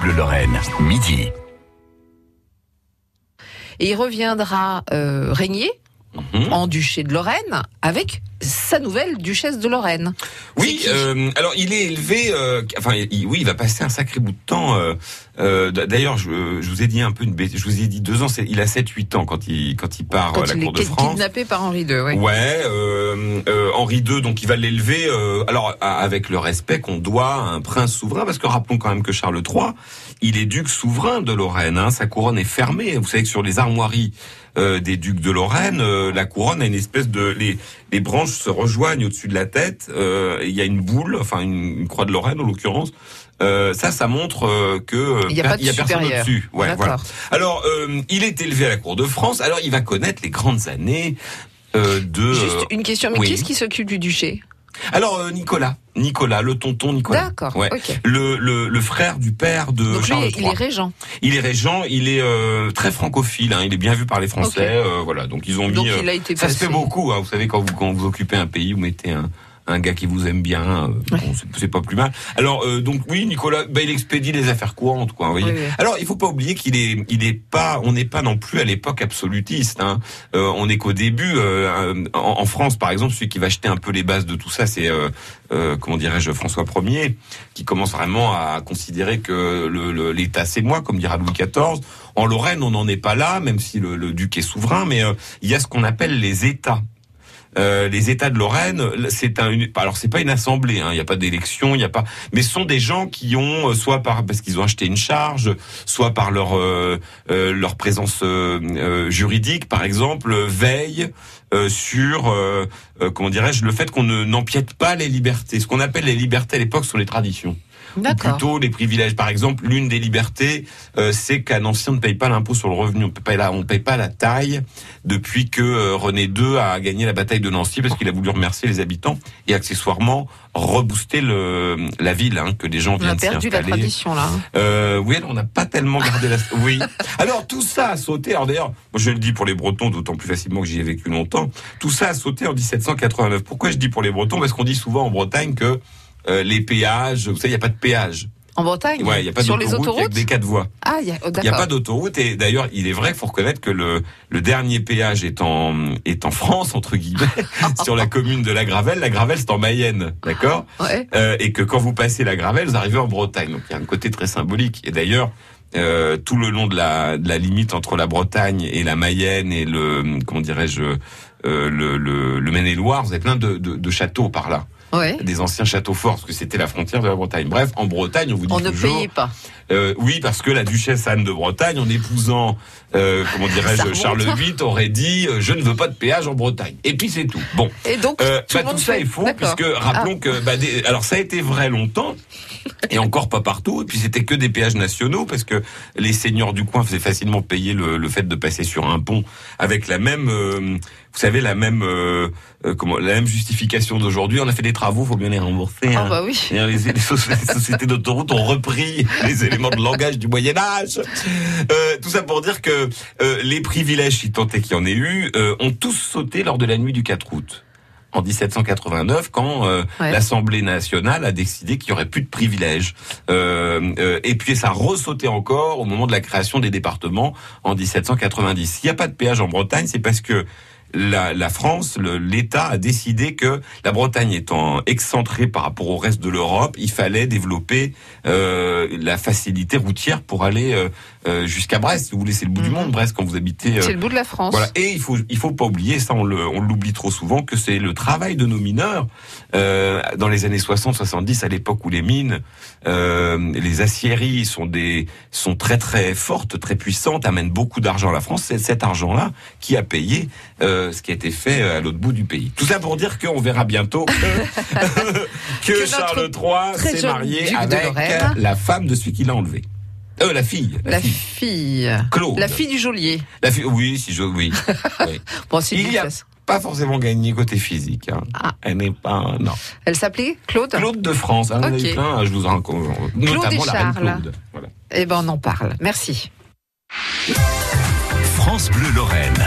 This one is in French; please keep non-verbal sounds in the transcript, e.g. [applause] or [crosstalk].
Bleu Lorraine, midi. Et il reviendra euh, régner Mhm. en duché de Lorraine avec sa nouvelle duchesse de Lorraine. Oui, euh, alors il est élevé, euh, enfin il- oui, il va passer un sacré bout de temps. euh, D'ailleurs, je, je vous ai dit un peu une bêtise, je vous ai dit deux ans, il a 7-8 ans quand il quand il part Quand à la il cour de est France. kidnappé par Henri II, oui. Ouais, euh, Henri II, donc il va l'élever, alors avec le respect qu'on doit à un prince souverain, parce que rappelons quand même que Charles III, il est duc souverain de Lorraine, hein, sa couronne est fermée. Vous savez que sur les armoiries euh, des ducs de Lorraine, euh, la couronne a une espèce de les les branches se rejoignent au-dessus de la tête. euh, Il y a une boule, enfin une, une croix de Lorraine en l'occurrence. Euh, ça, ça montre que Il y a pas de personne supérieur. au-dessus. Ouais, voilà. Alors, euh, il est élevé à la cour de France. Alors, il va connaître les grandes années euh, de. Juste une question, mais oui. qui est-ce qui s'occupe du duché? Alors, euh, Nicolas, Nicolas, le tonton Nicolas. D'accord, Ouais. Le, le, le frère du père de Donc lui, Charles il III. est régent. Il est régent, il est euh, très francophile, hein, il est bien vu par les Français. euh, voilà, donc ils ont mis. Donc il a été ça se fait beaucoup, hein, vous savez, quand vous, quand vous occupez un pays, vous mettez un, un gars qui vous aime bien, euh, bon, c'est- pas plus mal. Alors, euh, donc oui, Nicolas, bah, il expédie les affaires courantes, quoi. Vous voyez. Oui, oui. Alors, il faut pas oublier qu'il est, il est pas, on n'est pas non plus à l'époque absolutiste. Hein. Euh, on est qu'au début. euh, en, en France, par exemple, celui qui va jeter un peu les bases de tout ça, c'est euh, euh, comment dirais-je, François Ier, qui commence vraiment à considérer que le- le- l'État c'est moi, comme dira Louis XIV. En Lorraine, on n'en est pas là, même si le, le duc est souverain, mais il y a ce qu'on appelle les États. Euh, les États de Lorraine, c'est un, alors c'est pas une assemblée, hein, il n'y a pas d'élection, il n'y a pas, mais ce sont des gens qui ont euh, soit par parce qu'ils ont acheté une charge, soit par leur euh, euh, leur présence euh, juridique, par exemple, veille sur comment dirais-je le fait qu'on ne n'empiète pas les libertés. Ce qu'on appelle les libertés à l'époque sont les traditions ou plutôt les privilèges. Par exemple, l'une des libertés, euh, c'est qu'un ancien ne paye pas l'impôt sur le revenu. On paye pas la, on paye pas la taille depuis que euh, René II a gagné la bataille de Nancy parce qu'il a voulu remercier les habitants et accessoirement rebooster le, la ville, hein, que les gens On viennent a s'y perdu la installer. tradition là. hein. Euh, oui, on n'a pas tellement gardé la. [laughs] Oui. Alors tout ça a sauté. Alors d'ailleurs, moi je le dis pour les Bretons, d'autant plus facilement que j'y ai vécu longtemps. Tout ça a sauté en 1789. Pourquoi je dis pour les Bretons? Parce qu'on dit souvent en Bretagne que euh, les péages, vous savez, il n'y a pas de péage. En Bretagne Ouais, il n'y a pas Sur les d'autoroute, il y a autoroutes des quatre voies. Ah, il y a, oh, Il n'y a pas d'autoroute et d'ailleurs, il est vrai qu'il faut reconnaître que le, le dernier péage est en, est en France, entre guillemets, [laughs] sur la commune de la Gravelle. La Gravelle, c'est en Mayenne, d'accord Ouais. euh, et que quand vous passez la Gravelle, vous arrivez en Bretagne. Donc il y a un côté très symbolique. Et d'ailleurs, euh, tout le long de la, de la limite entre la Bretagne et la Mayenne et le comment dirais-je euh, le, le, le Maine-et-Loire, vous avez plein de, de, de châteaux par là, Ouais. des anciens châteaux forts, parce que c'était la frontière de la Bretagne. Bref, en Bretagne, on vous dit On ne toujours, payait pas. euh, oui, parce que la duchesse Anne de Bretagne, en épousant, euh, comment dirais-je. Charles VIII, aurait dit euh, je ne veux pas de péage en Bretagne. Et puis c'est tout. Bon. Et donc, Euh, tout, bah, tout ça fait- est faux, puisque rappelons que bah, des- alors ça a été vrai longtemps, et encore pas partout. Et puis c'était que des péages nationaux, parce que les seigneurs du coin faisaient facilement payer le, le fait de passer sur un pont avec la même, euh, vous savez, la même, euh, euh, comment, la même justification d'aujourd'hui. On a fait des travaux, faut bien les rembourser. Ah hein. bah oui. C'est-à-dire Les, les soci- les sociétés d'autoroute ont repris les éléments de langage du Moyen Âge. Euh, tout ça pour dire que euh, les privilèges, si tant est qu'il y en ait eu, euh, ont tous sauté lors de la nuit du 4 août. En 1789, quand euh, Ouais. l'Assemblée nationale a décidé qu'il y aurait plus de privilèges, euh, euh, et puis ça a ressauté encore au moment de la création des départements en 1790. S'il n'y a pas de péage en Bretagne, c'est parce que la, la France, l'État a décidé que la Bretagne étant excentrée par rapport au reste de l'Europe, il fallait développer euh, la facilité routière pour aller euh, euh, jusqu'à Brest. Si vous voulez, c'est le bout du Mhm. monde, Brest, quand vous habitez. C'est le bout de la France. voilà. Et il faut il faut pas oublier ça on l'oublie trop souvent que c'est le travail de nos mineurs dans les années 60 70 à l'époque où les mines les aciéries sont des sont très très fortes très puissantes amènent beaucoup d'argent à la France c'est cet argent là qui a payé euh, ce qui a été fait à l'autre bout du pays tout ça pour dire qu'on verra bientôt [laughs] que, que, Charles III s'est marié avec la femme de celui qui l'a enlevé euh, la fille la, La fille fille. Claude La fille du geôlier. la fille oui si je oui, [laughs] oui. Bon, une Il y a pas forcément gagné côté physique. Hein. Ah. Elle n'est pas non. Elle s'appelait Claude? Claude de France, hein, vous en Ok. avez plein, je vous en raconte. Notamment et la reine. Claude. Voilà. Eh ben, on en parle. Merci. France Bleu Lorraine.